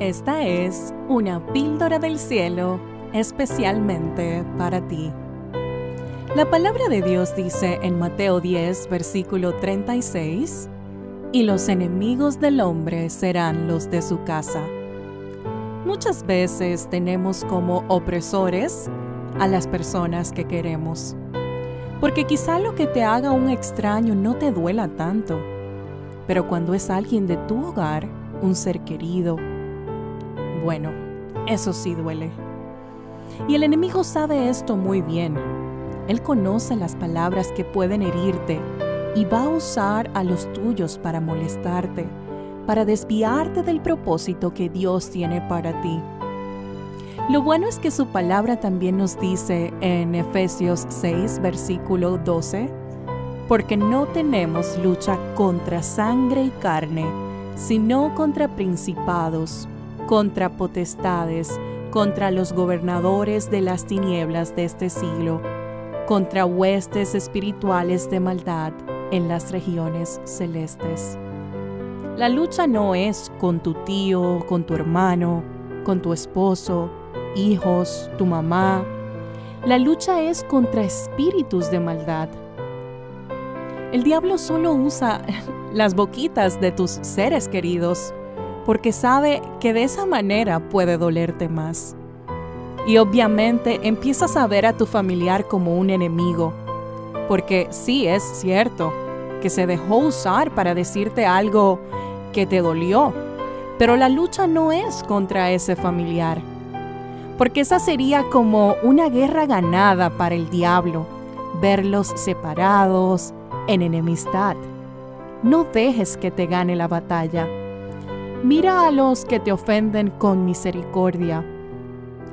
Esta es una píldora del cielo especialmente para ti. La palabra de Dios dice en Mateo 10, versículo 36, y los enemigos del hombre serán los de su casa. Muchas veces tenemos como opresores a las personas que queremos, porque quizá lo que te haga un extraño no te duela tanto, pero cuando es alguien de tu hogar, un ser querido, bueno, eso sí duele. Y el enemigo sabe esto muy bien. Él conoce las palabras que pueden herirte y va a usar a los tuyos para molestarte, para desviarte del propósito que Dios tiene para ti. Lo bueno es que su palabra también nos dice en Efesios 6, versículo 12, porque no tenemos lucha contra sangre y carne, sino contra principados contra potestades, contra los gobernadores de las tinieblas de este siglo, contra huestes espirituales de maldad en las regiones celestes. La lucha no es con tu tío, con tu hermano, con tu esposo, hijos, tu mamá. La lucha es contra espíritus de maldad. El diablo solo usa las boquitas de tus seres queridos porque sabe que de esa manera puede dolerte más. Y obviamente empiezas a ver a tu familiar como un enemigo, porque sí es cierto que se dejó usar para decirte algo que te dolió, pero la lucha no es contra ese familiar, porque esa sería como una guerra ganada para el diablo, verlos separados, en enemistad. No dejes que te gane la batalla Mira a los que te ofenden con misericordia.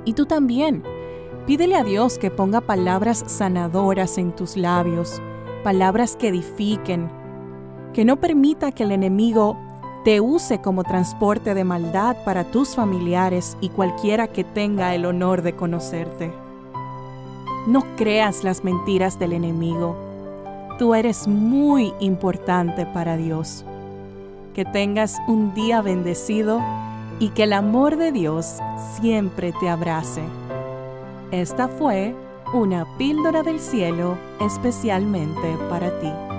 Y tú también. Pídele a Dios que ponga palabras sanadoras en tus labios, palabras que edifiquen, que no permita que el enemigo te use como transporte de maldad para tus familiares y cualquiera que tenga el honor de conocerte. No creas las mentiras del enemigo. Tú eres muy importante para Dios que tengas un día bendecido y que el amor de Dios siempre te abrace. Esta fue una píldora del cielo especialmente para ti.